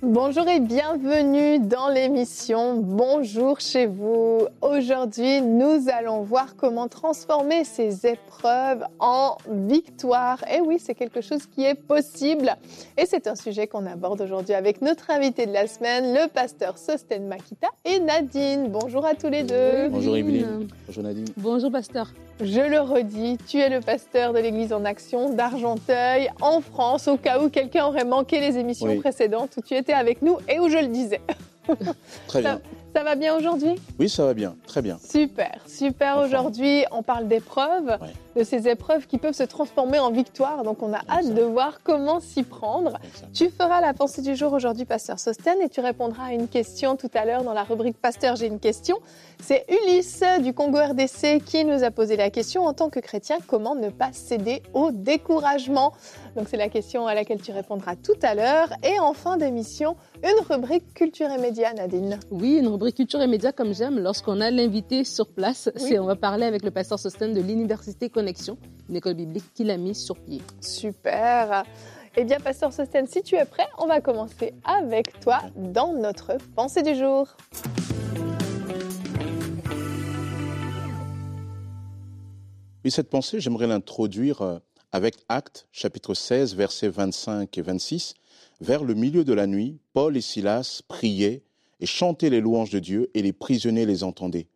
Bonjour et bienvenue dans l'émission Bonjour chez vous. Aujourd'hui, nous allons voir comment transformer ces épreuves en victoire. Et oui, c'est quelque chose qui est possible. Et c'est un sujet qu'on aborde aujourd'hui avec notre invité de la semaine, le pasteur Sosten Makita et Nadine. Bonjour à tous les deux. Bonjour Evelyne. Bonjour Nadine. Bonjour pasteur. Je le redis, tu es le pasteur de l'Église en action d'Argenteuil en France, au cas où quelqu'un aurait manqué les émissions précédentes où tu étais avec nous et où je le disais. Très bien. Ça va bien aujourd'hui? Oui, ça va bien, très bien. Super, super. Aujourd'hui, on parle d'épreuves, de ces épreuves qui peuvent se transformer en victoire. Donc, on a hâte de voir comment s'y prendre. Tu feras la pensée du jour aujourd'hui, Pasteur Sosten, et tu répondras à une question tout à l'heure dans la rubrique Pasteur, j'ai une question. C'est Ulysse du Congo RDC qui nous a posé la question en tant que chrétien, comment ne pas céder au découragement? Donc, c'est la question à laquelle tu répondras tout à l'heure. Et en fin d'émission, une rubrique culture et médias, Nadine. Oui, une rubrique culture et médias comme j'aime. Lorsqu'on a l'invité sur place, c'est on va parler avec le pasteur Sosten de l'Université Connexion, une école biblique qu'il a mise sur pied. Super. Eh bien, pasteur Sosten, si tu es prêt, on va commencer avec toi dans notre pensée du jour. Oui, cette pensée, j'aimerais l'introduire euh, avec Actes, chapitre 16, versets 25 et 26. Vers le milieu de la nuit, Paul et Silas priaient et chantaient les louanges de Dieu, et les prisonniers les entendaient.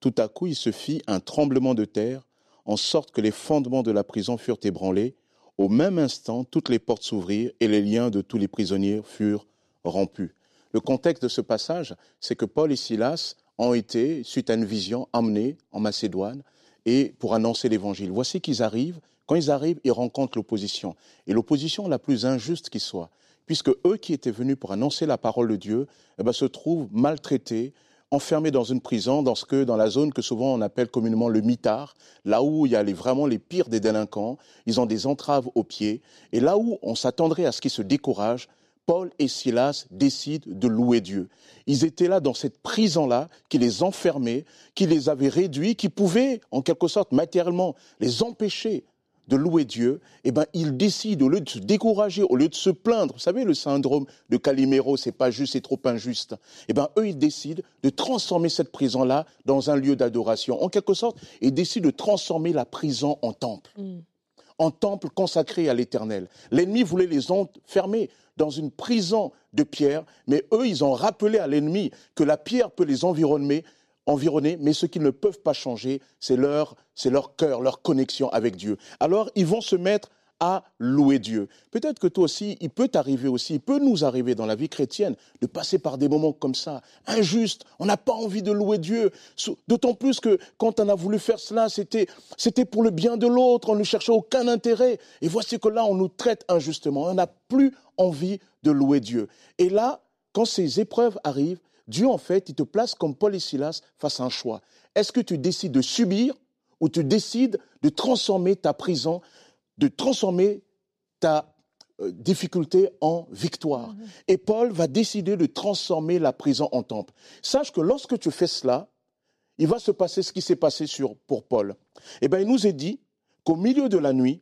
Tout à coup, il se fit un tremblement de terre, en sorte que les fondements de la prison furent ébranlés. Au même instant, toutes les portes s'ouvrirent, et les liens de tous les prisonniers furent rompus. Le contexte de ce passage, c'est que Paul et Silas ont été, suite à une vision, emmenés en Macédoine et pour annoncer l'évangile. Voici qu'ils arrivent. Quand ils arrivent, ils rencontrent l'opposition. Et l'opposition la plus injuste qui soit puisque eux qui étaient venus pour annoncer la parole de Dieu eh ben, se trouvent maltraités, enfermés dans une prison, dans, ce que, dans la zone que souvent on appelle communément le mitard, là où il y a les, vraiment les pires des délinquants, ils ont des entraves aux pieds, et là où on s'attendrait à ce qu'ils se découragent, Paul et Silas décident de louer Dieu. Ils étaient là dans cette prison-là qui les enfermait, qui les avait réduits, qui pouvait en quelque sorte matériellement les empêcher de louer Dieu, eh ben, ils décident, au lieu de se décourager, au lieu de se plaindre, vous savez, le syndrome de Calimero, c'est pas juste, c'est trop injuste, eh ben, eux, ils décident de transformer cette prison-là dans un lieu d'adoration. En quelque sorte, ils décident de transformer la prison en temple. Mm. En temple consacré à l'éternel. L'ennemi voulait les enfermer dans une prison de pierre, mais eux, ils ont rappelé à l'ennemi que la pierre peut les environner, environnés, mais ce qu'ils ne peuvent pas changer, c'est leur, cœur, leur connexion avec Dieu. Alors, ils vont se mettre à louer Dieu. Peut-être que toi aussi, il peut t'arriver aussi, il peut nous arriver dans la vie chrétienne de passer par des moments comme ça, injustes. On n'a pas envie de louer Dieu. D'autant plus que quand on a voulu faire cela, c'était pour le bien de l'autre. On ne cherchait aucun intérêt. Et voici que là, on nous traite injustement. On n'a plus envie de louer Dieu. Et là, quand ces épreuves arrivent, Dieu, en fait, il te place comme Paul et Silas face à un choix. Est-ce que tu décides de subir ou tu décides de transformer ta prison, de transformer ta euh, difficulté en victoire? Mhm. Et Paul va décider de transformer la prison en temple. Sache que lorsque tu fais cela, il va se passer ce qui s'est passé sur, pour Paul. Eh bien, il nous est dit qu'au milieu de la nuit,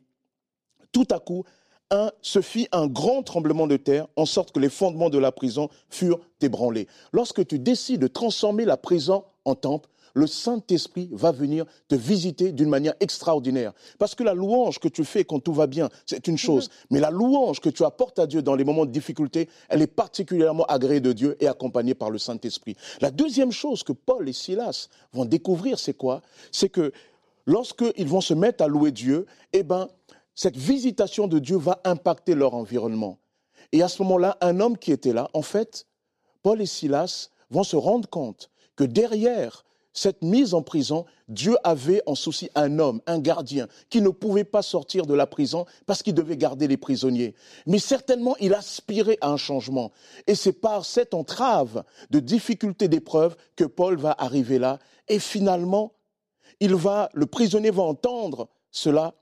tout à coup, un, se fit un grand tremblement de terre, en sorte que les fondements de la prison furent ébranlés. Lorsque tu décides de transformer la prison en temple, le Saint-Esprit va venir te visiter d'une manière extraordinaire. Parce que la louange que tu fais quand tout va bien, c'est une chose. Mm-hmm. Mais la louange que tu apportes à Dieu dans les moments de difficulté, elle est particulièrement agréée de Dieu et accompagnée par le Saint-Esprit. La deuxième chose que Paul et Silas vont découvrir, c'est quoi? C'est que lorsqu'ils vont se mettre à louer Dieu, eh ben, cette visitation de Dieu va impacter leur environnement. Et à ce moment-là, un homme qui était là, en fait, Paul et Silas vont se rendre compte que derrière cette mise en prison, Dieu avait en souci un homme, un gardien, qui ne pouvait pas sortir de la prison parce qu'il devait garder les prisonniers. Mais certainement, il aspirait à un changement. Et c'est par cette entrave de difficulté d'épreuve que Paul va arriver là. Et finalement, il va, le prisonnier va entendre cela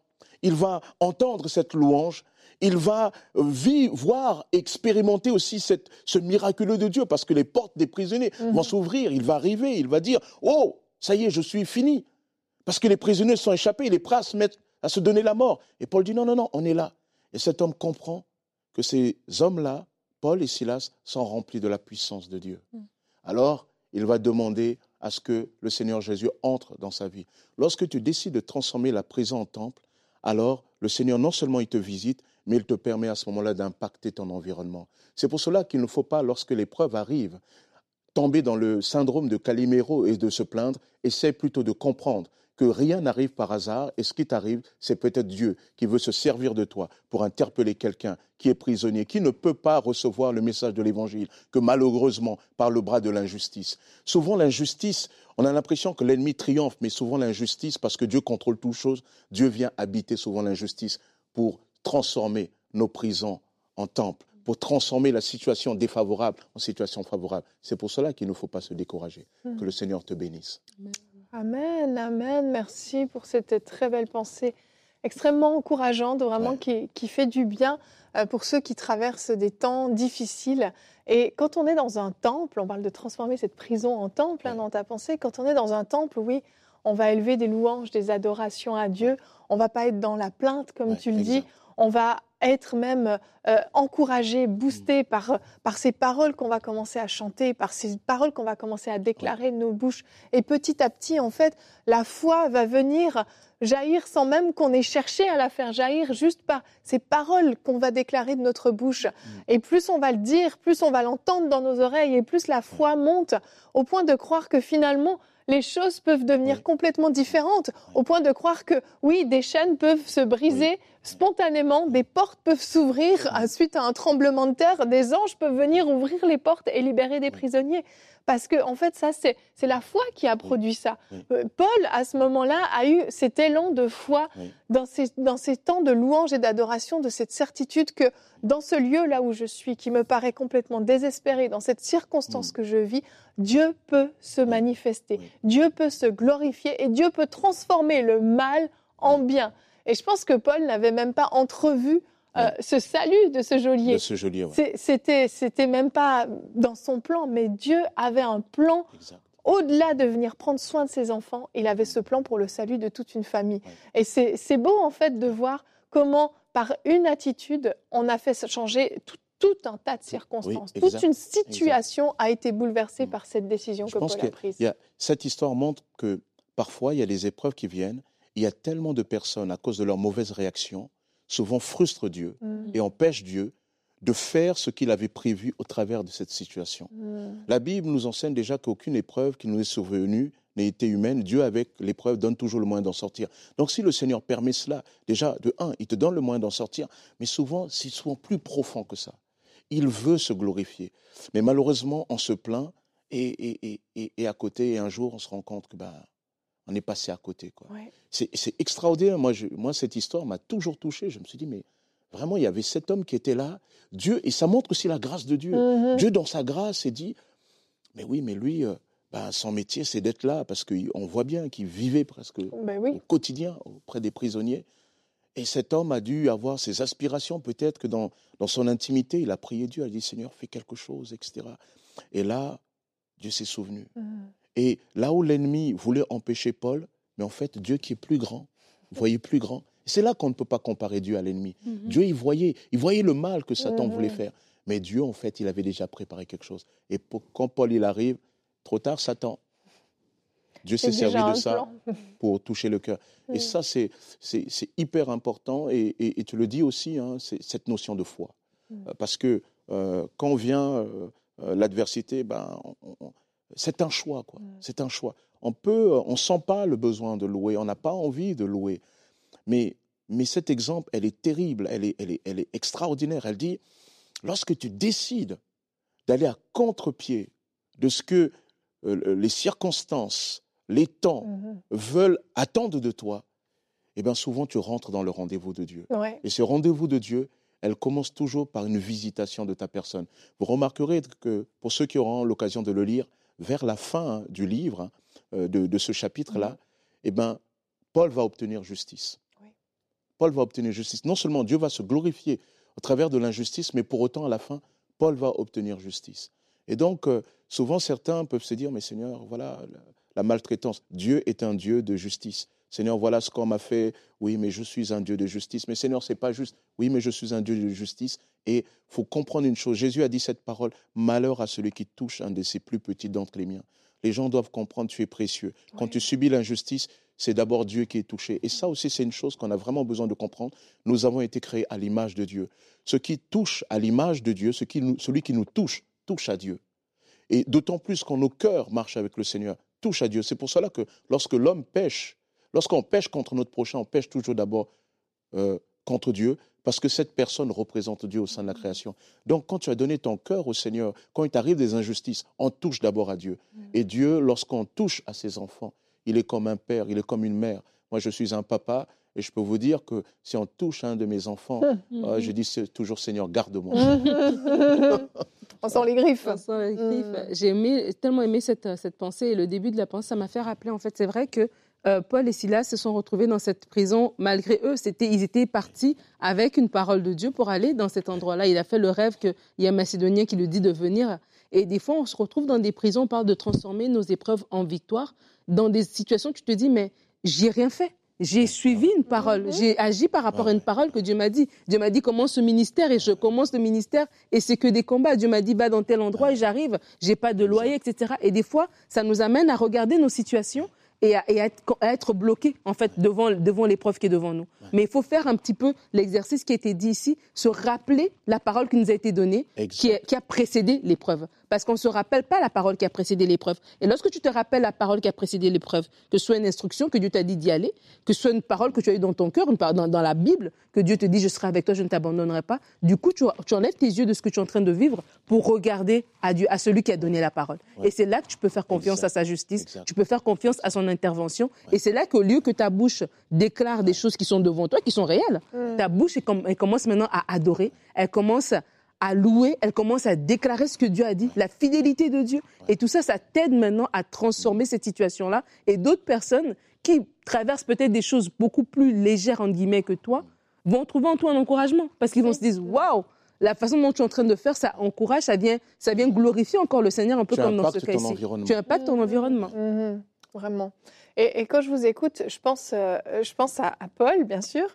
il va entendre cette louange il va vivre, voir, expérimenter aussi cette, ce miraculeux de Dieu, parce que les portes des prisonniers vont mhm. s'ouvrir, il va arriver, il va dire, oh, ça y est, je suis fini. Parce que les prisonniers sont échappés, à se, mettre, à se donner la mort. Et Paul dit, non, non, non, on est là. Et cet homme comprend que ces hommes-là, Paul et Silas, sont remplis de la puissance de Dieu. Mhm. Alors, il va demander à ce que le Seigneur Jésus entre dans sa vie. Lorsque tu décides de transformer la prison en temple, alors le Seigneur non seulement il te visite, mais il te permet à ce moment-là d'impacter ton environnement. C'est pour cela qu'il ne faut pas, lorsque l'épreuve arrive, tomber dans le syndrome de Calimero et de se plaindre, essaie plutôt de comprendre que rien n'arrive par hasard et ce qui t'arrive, c'est peut-être Dieu qui veut se servir de toi pour interpeller quelqu'un qui est prisonnier, qui ne peut pas recevoir le message de l'Évangile, que malheureusement par le bras de l'injustice. Souvent l'injustice, on a l'impression que l'ennemi triomphe, mais souvent l'injustice, parce que Dieu contrôle toutes choses, Dieu vient habiter souvent l'injustice pour transformer nos prisons en temples, pour transformer la situation défavorable en situation favorable. C'est pour cela qu'il ne faut pas se décourager. Que le Seigneur te bénisse. Amen, amen. Merci pour cette très belle pensée extrêmement encourageante, vraiment qui, fait du bien euh, pour ceux qui traversent des temps difficiles. Et quand on est dans un temple, on parle de transformer cette prison en temple hein, dans ta pensée, quand on est dans un temple, oui, on va élever des louanges, des adorations à Dieu, on va pas être dans la plainte, comme tu le dis, on va être même euh, encouragé, boosté mm. par, par ces paroles qu'on va commencer à chanter, par ces paroles qu'on va commencer à déclarer de nos bouches. Et petit à petit, en fait, la foi va venir jaillir sans même qu'on ait cherché à la faire jaillir, juste par ces paroles qu'on va déclarer de notre bouche. Mm. Et plus on va le dire, plus on va l'entendre dans nos oreilles, et plus la foi monte, au point de croire que finalement, les choses peuvent devenir complètement différentes, au point de croire que oui, des chaînes peuvent se briser spontanément, des portes peuvent s'ouvrir. Suite à un tremblement de terre, des anges peuvent venir ouvrir les portes et libérer des prisonniers. Parce que, en fait, ça, c'est la foi qui a produit ça. Euh, Paul, à ce moment-là, a eu cet élan de foi dans, ces, dans ces temps de louange et d'adoration, de cette certitude que dans ce lieu-là où je suis, qui me paraît complètement désespéré, dans cette circonstance mm. que je vis, Dieu peut se manifester, Dieu peut se glorifier et Dieu peut transformer le mal en bien. Et je pense que Paul n'avait même pas entrevu euh, ce salut de ce geôlier. De ce geôlier, C'était, c'était même pas dans son plan, mais Dieu avait un plan. Au-delà de venir prendre soin de ses enfants, il avait ce plan pour le salut de toute une famille. Et c'est beau en fait de voir comment, par une attitude, on a fait changer tout, tout un tas de circonstances. Toute une situation a été bouleversée mm. par cette décision que Paul a prise. cette histoire montre que parfois, il y a des épreuves qui viennent. Il y a tellement de personnes, à cause de leur mauvaise réaction, souvent frustrent Dieu mm. et empêchent Dieu de faire ce qu'il avait prévu au travers de cette situation. Mm. La Bible nous enseigne déjà qu'aucune épreuve qui nous est survenue n'a été humaine. Dieu, avec l'épreuve, donne toujours le moyen d'en sortir. Donc si le Seigneur permet cela, déjà, de un, il te donne le moyen d'en sortir, mais souvent, c'est souvent plus profond que ça. Il veut se glorifier. Mais malheureusement, on se plaint et, et, à côté, et un jour, on se rend compte que ben, on est passé à côté. Quoi. C'est, extraordinaire. Moi, moi, cette histoire m'a toujours touché. Je me suis dit, mais vraiment, il y avait cet homme qui était là. Dieu, et ça montre aussi la grâce de Dieu. Mm-hmm. Dieu, dans sa grâce, s'est dit, mais oui, mais lui, euh, ben, son métier, c'est d'être là, parce qu'on voit bien qu'il vivait presque ben au quotidien auprès des prisonniers. Et cet homme a dû avoir ses aspirations, peut-être que dans, dans son intimité, il a prié Dieu, il a dit, Seigneur, fais quelque chose, etc. Et là, Dieu s'est souvenu. Mm. Et là où l'ennemi voulait empêcher Paul, mais en fait, Dieu qui est plus grand, voyez plus grand. C'est là qu'on ne peut pas comparer Dieu à l'ennemi. Mhm. Dieu, il voyait, il voyait le mal que Satan voulait faire. Mais Dieu, en fait, il avait déjà préparé quelque chose. Et quand Paul, il arrive, trop tard, Satan. Dieu s'est servi de ça pour toucher le cœur. Et mhm. ça, c'est hyper important. Et, tu le dis aussi, hein, c'est cette notion de foi. Mhm. Euh, parce que euh, quand vient euh, l'adversité, ben, on, c'est un choix, quoi. C'est un choix. On peut, euh, on sent pas le besoin de louer, on n'a pas envie de louer. Mais, mais cet exemple, elle est terrible, elle est, elle est, elle est extraordinaire. Elle dit, lorsque tu décides d'aller à contre-pied de ce que euh, les circonstances, les temps mm-hmm. veulent attendre de toi, eh bien souvent tu rentres dans le rendez-vous de Dieu. Et ce rendez-vous de Dieu, elle commence toujours par une visitation de ta personne. Vous remarquerez que pour ceux qui auront l'occasion de le lire, vers la fin du livre, euh, de, ce chapitre-là, eh ben, Paul va obtenir justice. Paul va obtenir justice. Non seulement Dieu va se glorifier au travers de l'injustice, mais pour autant, à la fin, Paul va obtenir justice. Et donc, euh, souvent, certains peuvent se dire, mais Seigneur, voilà la, maltraitance. Dieu est un Dieu de justice. Seigneur, voilà ce qu'on m'a fait. Oui, mais je suis un Dieu de justice. Mais Seigneur, c'est pas juste. Oui, mais je suis un Dieu de justice. Et faut comprendre une chose. Jésus a dit cette parole Malheur à celui qui touche un de ses plus petits d'entre les miens. Les gens doivent comprendre tu es précieux. Quand tu subis l'injustice, c'est d'abord Dieu qui est touché. Et ça aussi, c'est une chose qu'on a vraiment besoin de comprendre. Nous avons été créés à l'image de Dieu. Ce qui touche à l'image de Dieu, ce qui celui qui nous touche, touche à Dieu. Et d'autant plus quand nos cœurs marchent avec le Seigneur, touche à Dieu. C'est pour cela que lorsque l'homme pêche, lorsqu'on pêche contre notre prochain, on pêche toujours d'abord euh, contre Dieu, parce que cette personne représente Dieu au sein de la création. Donc quand tu as donné ton cœur au Seigneur, quand il t'arrive des injustices, on touche d'abord à Dieu. Mm. Et Dieu, lorsqu'on touche à ses enfants, il est comme un père, il est comme une mère. Moi, je suis un papa, et je peux vous dire que si on touche un de mes enfants, euh, je dis toujours Seigneur, garde-moi. on sent les griffes. On sent les griffes. Mm. J'ai tellement aimé cette, cette pensée et le début de la pensée, ça m'a fait rappeler, en fait, c'est vrai que euh, Paul et Silas se sont retrouvés dans cette prison malgré eux. C'était, ils étaient partis avec une parole de Dieu pour aller dans cet endroit-là. Il a fait le rêve qu'il y a un Macédonien qui lui dit de venir. Et des fois, on se retrouve dans des prisons, on parle de transformer nos épreuves en victoire, dans des situations où tu te dis, mais j'ai rien fait. J'ai suivi une parole, j'ai agi par rapport à une parole que Dieu m'a dit. Dieu m'a dit commence ce ministère et je commence le ministère et c'est que des combats. Dieu m'a dit va dans tel endroit et j'arrive, j'ai pas de loyer, etc. Et des fois, ça nous amène à regarder nos situations et, à, être, bloqué en fait devant, devant l'épreuve qui est devant nous. Mais il faut faire un petit peu l'exercice qui a été dit ici, se rappeler la parole qui nous a été donnée, qui, qui, a précédé l'épreuve parce qu'on ne se rappelle pas la parole qui a précédé l'épreuve. Et lorsque tu te rappelles la parole qui a précédé l'épreuve, que ce soit une instruction que Dieu t'a dit d'y aller, que ce soit une parole que tu as eue dans ton cœur, une dans, dans la Bible, que Dieu te dit je serai avec toi, je ne t'abandonnerai pas, du coup tu, enlèves tes yeux de ce que tu es en train de vivre pour regarder à Dieu, à celui qui a donné la parole. Et c'est là que tu peux faire confiance à sa justice, tu peux faire confiance à son intervention. Et c'est là qu'au lieu que ta bouche déclare des choses qui sont devant toi, qui sont réelles, ta bouche elle commence maintenant à adorer, elle commence à louer, elle commence à déclarer ce que Dieu a dit, la fidélité de Dieu. Et tout ça, ça t'aide maintenant à transformer cette situation-là. Et d'autres personnes qui traversent peut-être des choses beaucoup plus légères, en guillemets, que toi, vont trouver en toi un encouragement. Parce qu'ils vont se dire, waouh, la façon dont tu es en train de faire, ça encourage, ça vient, ça vient glorifier encore le Seigneur, un peu comme dans ce cas ici. Tu impactes ton environnement. Mmh, vraiment. Et, quand je vous écoute, je pense, euh, je pense à, à Paul, bien sûr,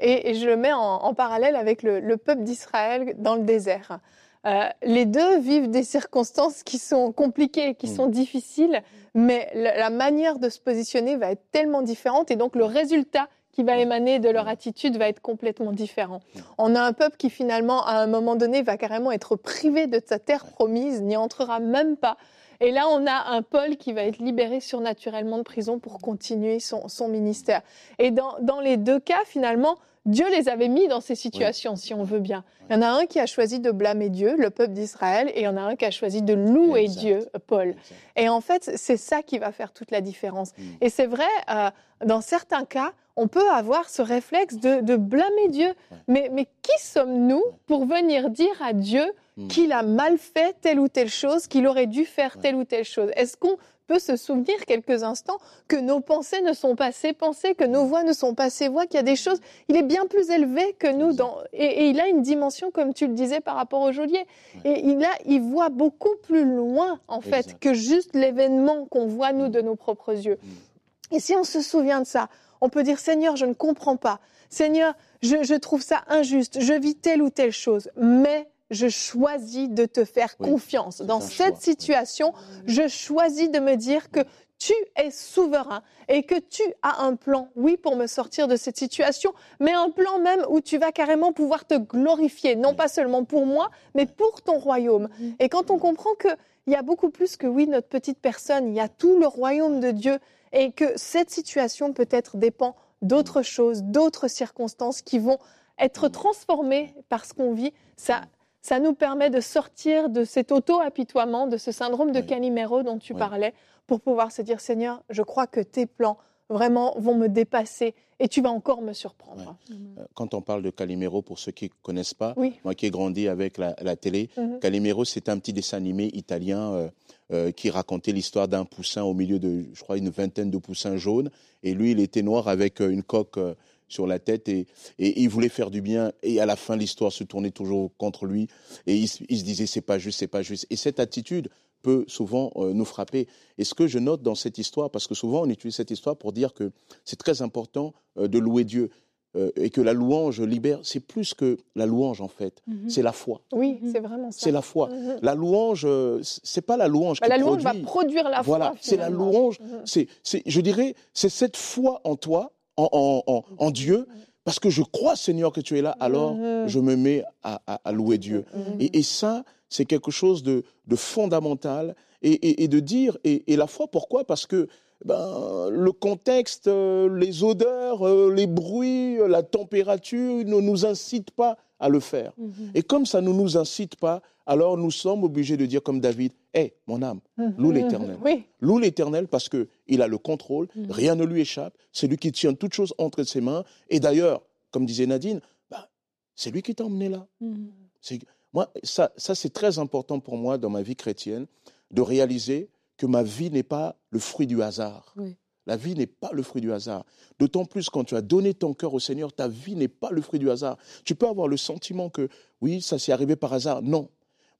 et, je le mets en, parallèle avec le, peuple d'Israël dans le désert. Euh, les deux vivent des circonstances qui sont compliquées, qui mm. sont difficiles, mais la, manière de se positionner va être tellement différente et donc le résultat qui va émaner de leur attitude va être complètement différent. Mm. On a un peuple qui finalement, à un moment donné, va carrément être privé de sa terre promise, n'y entrera même pas. Et là, on a un Paul qui va être libéré surnaturellement de prison pour continuer son, ministère. Et dans, dans les deux cas, finalement, Dieu les avait mis dans ces situations, si on veut bien. Il y en a un qui a choisi de blâmer Dieu, le peuple d'Israël, et il y en a un qui a choisi de louer Dieu, Paul. Et en fait, c'est ça qui va faire toute la différence. Mm. Et c'est vrai, euh, dans certains cas, on peut avoir ce réflexe de, blâmer Dieu. Mais, mais qui sommes-nous pour venir dire à Dieu mm. qu'il a mal fait telle ou telle chose, qu'il aurait dû faire telle ou telle chose? Est-ce qu'on peut se souvenir quelques instants que nos pensées ne sont pas ses pensées, que nos voix ne sont pas ses voix, qu'il y a des choses. Il est bien plus élevé que nous dans, et, il a une dimension, comme tu le disais, par rapport au geôlier. Et il a, il voit beaucoup plus loin, en fait, que juste l'événement qu'on voit, nous, de nos propres yeux. Mm. Et si on se souvient de ça, on peut dire, Seigneur, je ne comprends pas. Seigneur, je, je trouve ça injuste. Je vis telle ou telle chose. Mais je choisis de te faire confiance. Dans cette situation, je choisis de me dire que tu es souverain et que tu as un plan, oui, pour me sortir de cette situation, mais un plan même où tu vas carrément pouvoir te glorifier, non pas seulement pour moi, mais pour ton royaume. Et quand on comprend qu'il y a beaucoup plus que, oui, notre petite personne, il y a tout le royaume de Dieu et que cette situation peut-être dépend d'autres choses, d'autres circonstances qui vont être transformées par ce qu'on vit, ça, ça nous permet de sortir de cet auto-apitoiement, de ce syndrome de Calimero dont tu parlais, pour pouvoir se dire, Seigneur, je crois que tes plans vraiment vont me dépasser et tu vas encore me surprendre. Euh, quand on parle de Calimero, pour ceux qui ne connaissent pas, moi qui ai grandi avec la, télé, mhm. Calimero, c'est un petit dessin animé italien euh, euh, qui racontait l'histoire d'un poussin au milieu de, je crois, une vingtaine de poussins jaunes. Et lui, il était noir avec une coque sur la tête et, il voulait faire du bien. Et à la fin, l'histoire se tournait toujours contre lui. Et il, se disait, c'est pas juste, c'est pas juste. Et cette attitude peut souvent euh, nous frapper. Et ce que je note dans cette histoire, parce que souvent on utilise cette histoire pour dire que c'est très important euh, de louer Dieu. Euh, et que la louange libère, c'est plus que la louange en fait, mhm. c'est la foi. Oui, mhm. c'est vraiment ça. C'est la foi. Mhm. La louange, c'est pas la louange bah, qui La louange va produire la foi. Voilà, c'est la louange. C'est, je dirais, c'est cette foi en toi, en, Dieu, parce que je crois Seigneur que tu es là, alors je me mets à, louer Dieu. Et, ça, c'est quelque chose de, fondamental et, de dire, et, la foi, pourquoi? Parce que ben, le contexte, euh, les odeurs, euh, les bruits, euh, la température ne nous incitent pas à le faire. Mhm. Et comme ça ne nous incite pas, alors nous sommes obligés de dire comme David, hé, mon âme, loue l'Éternel. Loue l'Éternel parce qu'il a le contrôle, mhm. rien ne lui échappe, c'est lui qui tient toutes choses entre ses mains. Et d'ailleurs, comme disait Nadine, ben, c'est lui qui t'a emmené là. Moi, ça, ça c'est très important pour moi dans ma vie chrétienne, de réaliser que ma vie n'est pas le fruit du hasard. La vie n'est pas le fruit du hasard. D'autant plus quand tu as donné ton cœur au Seigneur, ta vie n'est pas le fruit du hasard. Tu peux avoir le sentiment que oui, ça s'est arrivé par hasard. Non.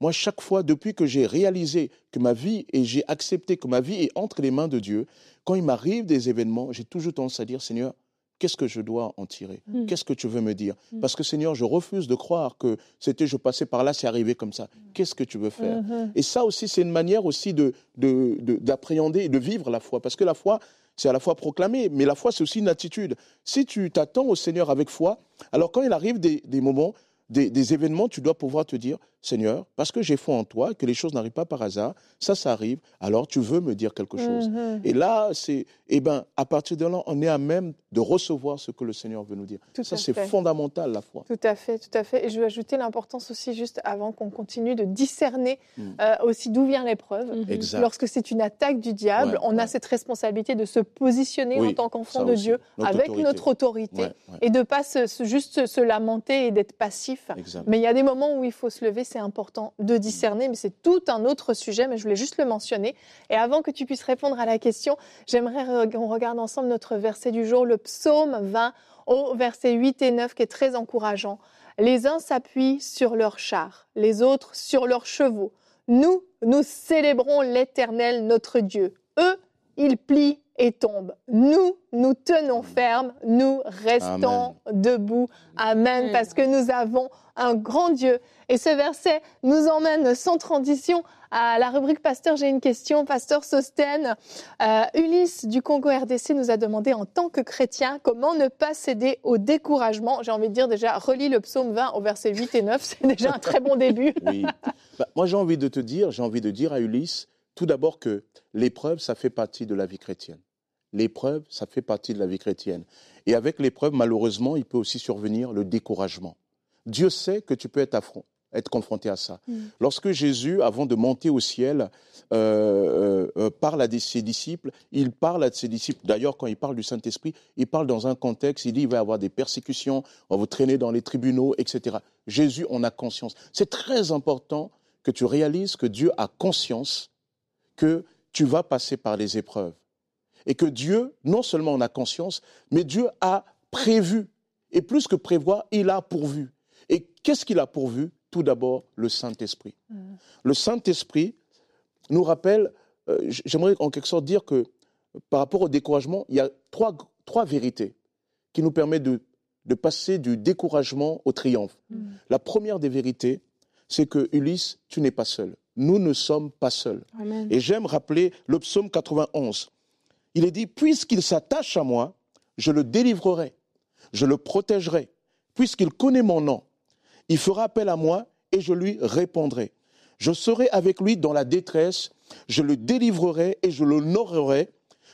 Moi, chaque fois, depuis que j'ai réalisé que ma vie et j'ai accepté que ma vie est entre les mains de Dieu, quand il m'arrive des événements, j'ai toujours tendance à dire, Seigneur, qu'est-ce que je dois en tirer? Mm. Qu'est-ce que tu veux me dire? Mm. Parce que Seigneur, je refuse de croire que c'était je passais par là, c'est arrivé comme ça. Mm. Qu'est-ce que tu veux faire? Mm-hmm. Et ça aussi, c'est une manière aussi de, d'appréhender et de vivre la foi. Parce que la foi, c'est à la fois proclamer, mais la foi, c'est aussi une attitude. Si tu t'attends au Seigneur avec foi, alors quand il arrive des, des moments, des, événements, tu dois pouvoir te dire, Seigneur, parce que j'ai foi en toi, que les choses n'arrivent pas par hasard, ça, ça arrive, alors tu veux me dire quelque chose. Mhm. Et là, c'est, eh ben, à partir de là, on est à même de recevoir ce que le Seigneur veut nous dire. ça, c'est fondamental, la foi. Tout à fait, tout à fait. Et je veux ajouter l'importance aussi, juste avant qu'on continue, de discerner mm. euh, aussi d'où vient l'épreuve. Mhm. Lorsque c'est une attaque du diable, on a cette responsabilité de se positionner en tant qu'enfant de Dieu avec notre autorité et de ne pas juste se lamenter et d'être passif. Mais il y a des moments où il faut se lever c'est important de discerner, mais c'est tout un autre sujet, mais je voulais juste le mentionner. Et avant que tu puisses répondre à la question, j'aimerais qu'on regarde ensemble notre verset du jour, le psaume 20 au verset 8 et 9, qui est très encourageant. Les uns s'appuient sur leurs chars, les autres sur leurs chevaux. Nous, nous célébrons l'Éternel, notre Dieu. Eux, ils plient et tombent. Nous, nous tenons ferme, nous restons debout. Amen, parce que nous avons un grand Dieu. Et ce verset nous emmène sans transition à la rubrique Pasteur, j'ai une question. Pasteur Sosten, euh, Ulysse du Congo RDC nous a demandé en tant que chrétien comment ne pas céder au découragement? J'ai envie de dire déjà, relis le psaume 20 au verset 8 et 9, c'est déjà un très bon début. oui. Bah, moi j'ai envie de te dire, j'ai envie de dire à Ulysse, tout d'abord que l'épreuve, ça fait partie de la vie chrétienne. L'épreuve, ça fait partie de la vie chrétienne. Et avec l'épreuve, malheureusement, il peut aussi survenir le découragement. Dieu sait que tu peux être, être confronté à ça. Mm. Lorsque Jésus, avant de monter au ciel, euh, euh, euh, parle à ses disciples, il parle à ses disciples, d'ailleurs quand il parle du Saint-Esprit, il parle dans un contexte, il dit il va y avoir des persécutions, on va vous traîner dans les tribunaux, etc. Jésus en a conscience. C'est très important que tu réalises que Dieu a conscience que tu vas passer par les épreuves. Et que Dieu, non seulement en a conscience, mais Dieu a prévu. Et plus que prévoir, il a pourvu. Et qu'est-ce qu'il a pourvu? Tout d'abord, le Saint-Esprit. Mm. Le Saint-Esprit nous rappelle, euh, j'aimerais en quelque sorte dire que par rapport au découragement, il y a trois, trois vérités qui nous permettent de, de passer du découragement au triomphe. Mm. La première des vérités, c'est que Ulysse, tu n'es pas seul. Nous ne sommes pas seuls. Et j'aime rappeler le psaume 91. Il est dit, puisqu'il s'attache à moi, je le délivrerai, je le protégerai, puisqu'il connaît mon nom. Il fera appel à moi et je lui répondrai. Je serai avec lui dans la détresse, je le délivrerai et je l'honorerai,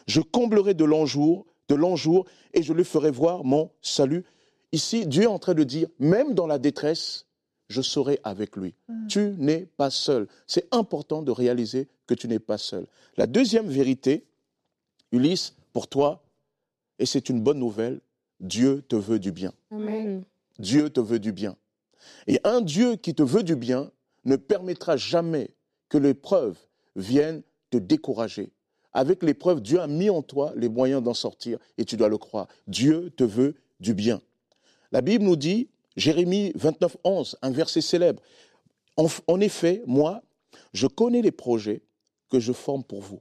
je comblerai de l'enjour, de l'enjour et je lui ferai voir mon salut. Ici, Dieu est en train de dire, même dans la détresse, je serai avec lui. Mm. Tu n'es pas seul. C'est important de réaliser que tu n'es pas seul. La deuxième vérité, Ulysse, pour toi, et c'est une bonne nouvelle, Dieu te veut du bien. Amen. Dieu te veut du bien. Et un Dieu qui te veut du bien ne permettra jamais que l'épreuve vienne te décourager. Avec l'épreuve, Dieu a mis en toi les moyens d'en sortir et tu dois le croire. Dieu te veut du bien. La Bible nous dit, Jérémie 29, 11, un verset célèbre, en, effet, moi, je connais les projets que je forme pour vous,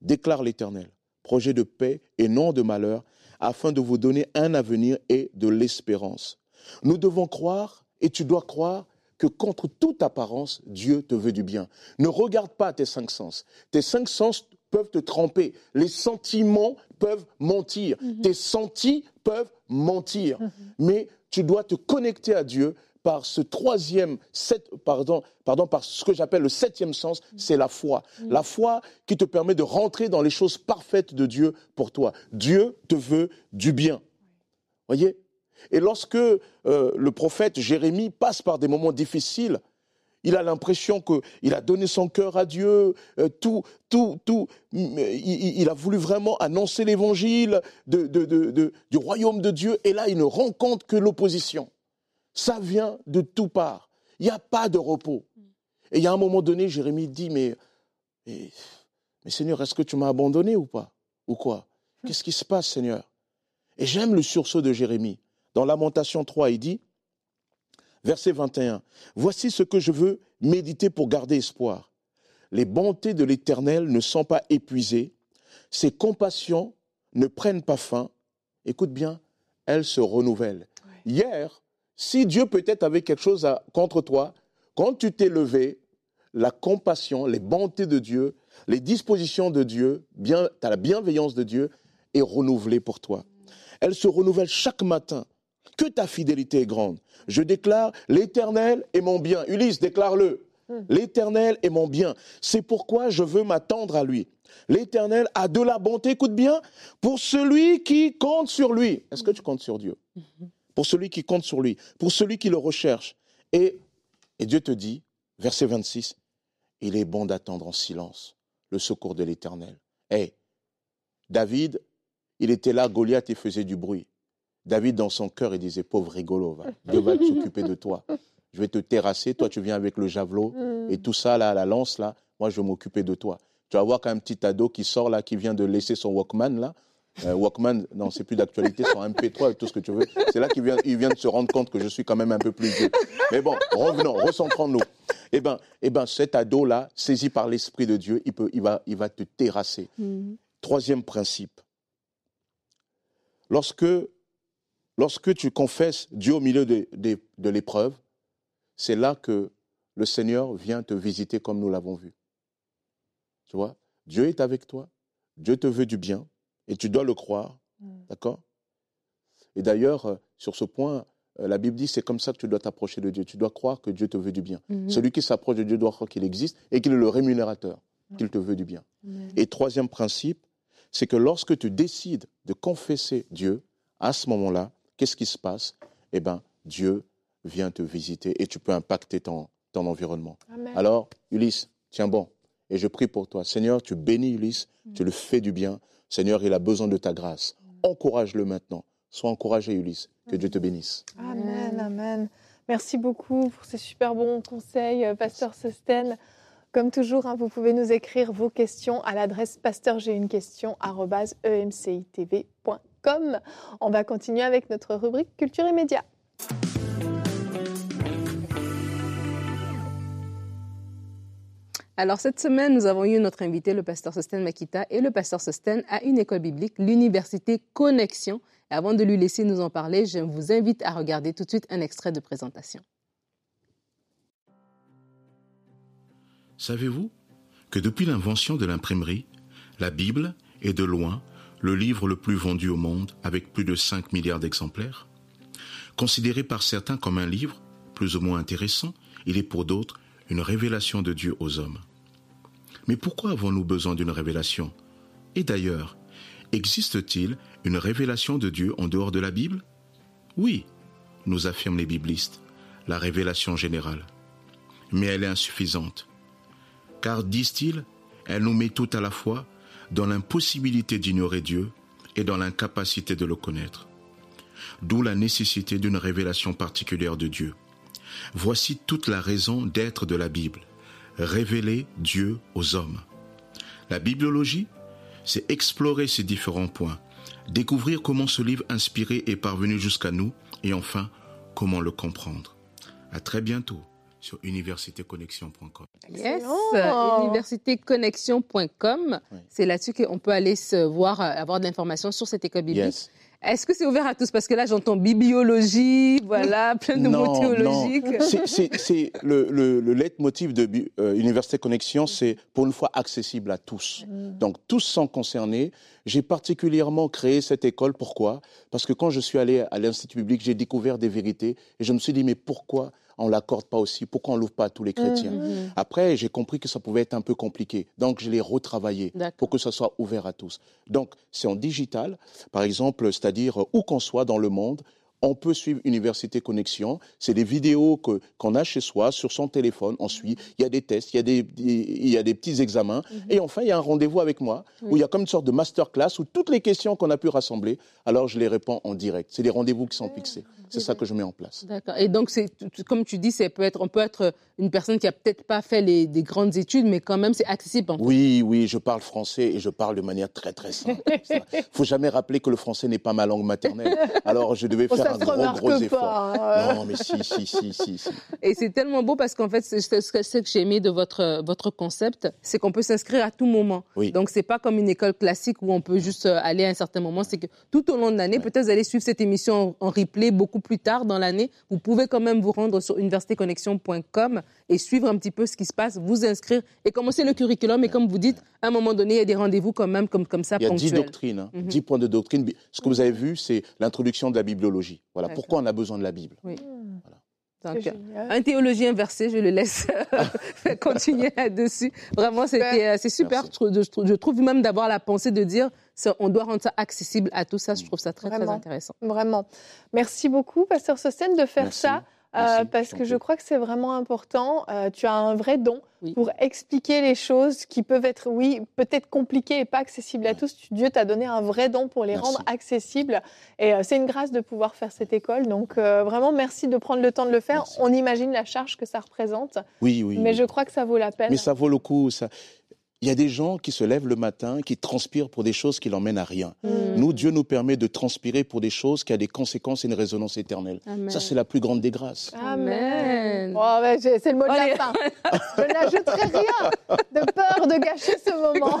déclare l'Éternel, projet de paix et non de malheur, afin de vous donner un avenir et de l'espérance. Nous devons croire, et tu dois croire, que contre toute apparence, Dieu te veut du bien. Ne regarde pas tes cinq sens. Tes cinq sens peuvent te tromper. Les sentiments peuvent mentir. Mhm. Tes sentis peuvent mentir. Mhm. Mais tu dois te connecter à Dieu par ce troisième, pardon, pardon, par ce que j'appelle le septième sens, mhm. c'est la foi. La foi qui te permet de rentrer dans les choses parfaites de Dieu pour toi. Dieu te veut du bien. Voyez? Et lorsque euh, le prophète Jérémie passe par des moments difficiles, il a l'impression qu'il a donné son cœur à Dieu, euh, tout, tout, tout. Il, a voulu vraiment annoncer l'évangile du royaume de Dieu, et là, il ne rencontre que l'opposition. Ça vient de tout part. Il n'y a pas de repos. Et il y a un moment donné, Jérémie dit, mais, mais, mais Seigneur, est-ce que tu m'as abandonné ou pas? Ou quoi? Qu'est-ce qui se passe, Seigneur? Et j'aime le sursaut de Jérémie. Dans Lamentation 3, il dit, Verset 21. Voici ce que je veux méditer pour garder espoir. Les bontés de l'Éternel ne sont pas épuisées, ses compassions ne prennent pas fin. Écoute bien, elles se renouvellent. Hier, si Dieu peut-être avait quelque chose contre toi, quand tu t'es levé, la compassion, les bontés de Dieu, les dispositions de Dieu, bien, la bienveillance de Dieu est renouvelée pour toi. Elle se renouvelle chaque matin que ta fidélité est grande. Je déclare, l'Éternel est mon bien. Ulysse, déclare-le. Hmm. L'Éternel est mon bien. C'est pourquoi je veux m'attendre à lui. L'Éternel a de la bonté, écoute bien, pour celui qui compte sur lui. Est-ce que tu comptes sur Dieu? Pour celui qui compte sur lui, pour celui qui le recherche. Et, et Dieu te dit, verset 26, il est bon d'attendre en silence le secours de l'Éternel. Hé, David, il était là, Goliath, et faisait du bruit. David, dans son cœur, il disait Pauvre rigolo, Dieu va s'occuper de toi. Je vais te terrasser, toi tu viens avec le javelot et mm. tout ça, là, la lance, là, moi je vais m'occuper de toi. Tu vas voir qu'un petit ado qui sort là, qui vient de laisser son Walkman là. Euh, Walkman, non, c'est plus d'actualité, son MP3, tout ce que tu veux. C'est là qu'il vient, il vient de se rendre compte que je suis quand même un peu plus vieux. Mais bon, revenons, recentrons-nous. Eh ben, eh ben, cet ado-là, saisi par l'Esprit de Dieu, il, peut, il, va, il va te terrasser. Mm. Troisième principe. Lorsque Lorsque tu confesses Dieu au milieu de, l'épreuve, c'est là que le Seigneur vient te visiter comme nous l'avons vu. Tu vois? Dieu est avec toi, Dieu te veut du bien, et tu dois le croire. Mm. D'accord? Et d'ailleurs, euh, sur ce point, euh, la Bible dit c'est comme ça que tu dois t'approcher de Dieu. Tu dois croire que Dieu te veut du bien. Mm-hmm. Celui qui s'approche de Dieu doit croire qu'il existe et qu'il est le rémunérateur, qu'il te veut du bien. Et troisième principe, c'est que lorsque tu décides de confesser Dieu, à ce moment-là, qu'est-ce qui se passe? Eh bien, Dieu vient te visiter et tu peux impacter ton, ton environnement. Alors, Ulysse, tiens bon. Et je prie pour toi. Seigneur, tu bénis Ulysse, mm. tu le fais du bien. Seigneur, il a besoin de ta grâce. Mm. Encourage-le maintenant. Sois encouragé, Ulysse. Que Dieu te bénisse. Amen, amen. Merci beaucoup pour ces super bons conseils, euh, Pasteur Sosten. Comme toujours, hein, vous pouvez nous écrire vos questions à l'adresse pasteur j'ai une question on va continuer avec notre rubrique Culture et médias. Alors cette semaine, nous avons eu notre invité, le pasteur Sosten Makita, et le pasteur Sosten à une école biblique, l'université Connexion. Avant de lui laisser nous en parler, je vous invite à regarder tout de suite un extrait de présentation. Savez-vous que depuis l'invention de l'imprimerie, la Bible est de loin le livre le plus vendu au monde avec plus de 5 milliards d'exemplaires? Considéré par certains comme un livre, plus ou moins intéressant, il est pour d'autres une révélation de Dieu aux hommes. Mais pourquoi avons-nous besoin d'une révélation? Et d'ailleurs, existe-t-il une révélation de Dieu en dehors de la Bible? Oui, nous affirment les biblistes, la révélation générale. Mais elle est insuffisante. Car, disent-ils, elle nous met tout à la fois dans l'impossibilité d'ignorer Dieu et dans l'incapacité de le connaître. D'où la nécessité d'une révélation particulière de Dieu. Voici toute la raison d'être de la Bible. Révéler Dieu aux hommes. La bibliologie, c'est explorer ces différents points découvrir comment ce livre inspiré est parvenu jusqu'à nous et enfin comment le comprendre. À très bientôt sur universitéconnexion.com. Yes, universitéconnexion.com. C'est là-dessus qu'on peut aller se voir, euh, avoir de l'informations sur cette école biblique. Yes. Est-ce que c'est ouvert à tous? Parce que là, j'entends bibliologie, voilà, plein de mots Non, théologiques. non. C'est- C'est c'est le, le, le leitmotiv de euh, Université Connexion, c'est pour une fois accessible à tous. Donc tous sont concernés. J'ai particulièrement créé cette école. Pourquoi? Parce que quand je suis allé à l'Institut public, j'ai découvert des vérités et je me suis dit mais pourquoi on l'accorde pas aussi Pourquoi on l'ouvre pas à tous les chrétiens? Mhm. Après, j'ai compris que ça pouvait être un peu compliqué. Donc, je l'ai retravaillé pour que ça soit ouvert à tous. Donc, c'est en digital, par exemple, c'est-à-dire où qu'on soit dans le monde, on peut suivre Université Connexion. C'est des vidéos que- qu'on a chez soi, sur son téléphone, on suit. Il y a des tests, il y a des, il y a des petits examens. Et enfin, il y a un rendez-vous avec moi, où il y a comme une sorte de masterclass, où toutes les questions qu'on a pu rassembler, alors je les réponds en direct. C'est des rendez-vous qui sont fixés. C'est ça que je mets en place. D'accord. Et donc, c'est comme tu dis, c'est peut être, on peut être une personne qui a peut-être pas fait les, des grandes études, mais quand même, c'est accessible. En fait. Oui, oui, je parle français et je parle de manière très très simple. Il faut jamais rappeler que le français n'est pas ma langue maternelle. Alors je devais faire ça se remarque pas, hein. Non, mais si, si, si, si. Et c'est tellement beau parce qu'en fait, c'est ce que, j'ai aimé de votre, votre concept, c'est qu'on peut s'inscrire à tout moment. Donc, c'est pas comme une école classique où on peut juste euh, aller à un certain moment. C'est que tout au long de l'année, peut-être vous allez suivre cette émission en replay beaucoup plus tard dans l'année. Vous pouvez quand même vous rendre sur universitéconnexion.com et suivre un petit peu ce qui se passe, vous inscrire et commencer le curriculum. Et comme vous dites, à un moment donné, il y a des rendez-vous quand même comme, comme ça Il y a dix ponctuels. doctrines, hein, Mhm. dix points de doctrine. Ce que vous avez vu, c'est l'introduction de la bibliologie. Voilà pourquoi on a besoin de la Bible. Oui. Donc, un théologien versé, je le laisse continuer là-dessus. Vraiment, c'était, euh, c'est super. Merci. Je trouve, même d'avoir la pensée de dire, on doit rendre ça accessible à tous. Ça, je trouve ça très, très intéressant. Vraiment. Merci beaucoup, Pasteur Sosten, de faire Merci. ça. Euh, parce que je crois que c'est vraiment important. Euh, tu as un vrai don Oui. pour expliquer les choses qui peuvent être, oui, peut-être compliquées et pas accessibles à tous. Dieu t'a donné un vrai don pour les Merci. rendre accessibles. Et euh, c'est une grâce de pouvoir faire cette école. Donc, vraiment, merci de prendre le temps de le faire. Merci. On imagine la charge que ça représente. Oui, oui. mais oui. je crois que ça vaut la peine. Mais ça vaut le coup. Ça... Il y a des gens qui se lèvent le matin, qui transpirent pour des choses qui l'emmènent à rien. Mm. Nous, Dieu nous permet de transpirer pour des choses qui ont des conséquences et une résonance éternelle. Amen. Ça, c'est la plus grande des grâces. Amen. Oh, c'est le mot de Allez. la fin. Je n'ajouterai rien de peur de gâcher ce moment.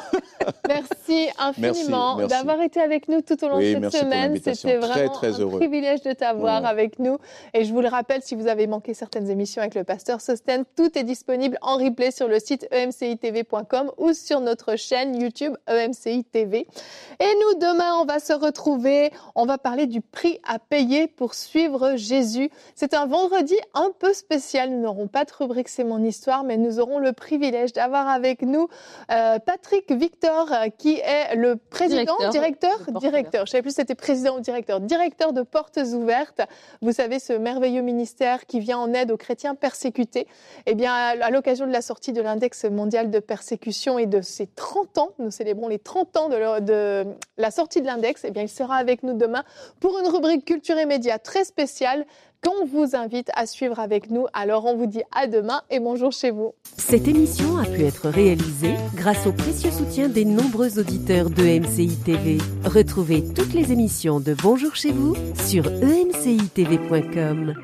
Merci infiniment d'avoir été avec nous tout au long Oui, de cette semaine. C'était vraiment très un heureux. privilège de t'avoir Ouais. avec nous. Et je vous le rappelle, si vous avez manqué certaines émissions avec le pasteur Sosten, tout est disponible en replay sur le site emcitv.com ou sur notre chaîne YouTube EMCI TV. Et nous, demain, on va se retrouver. On va parler du prix à payer pour suivre Jésus. C'est un vendredi un peu spécial. Nous n'aurons pas de rubrique C'est mon histoire, mais nous aurons le privilège d'avoir avec nous euh, Patrick Victor, euh, qui est le président, Directeur directeur, directeur. Je ne savais plus si c'était président ou directeur. Directeur de Portes Ouvertes. Vous savez, ce merveilleux ministère qui vient en aide aux chrétiens persécutés. Eh bien, à l'occasion de la sortie de l'index mondial de persécution et de ses 30 ans, nous célébrons les 30 ans de, la sortie de l'index, eh bien, il sera avec nous demain pour une rubrique culture et médias très spéciale qu'on vous invite à suivre avec nous. Alors, on vous dit à demain et bonjour chez vous. Cette émission a pu être réalisée grâce au précieux soutien des nombreux auditeurs de MCI TV. Retrouvez toutes les émissions de Bonjour chez vous sur emcitv.com.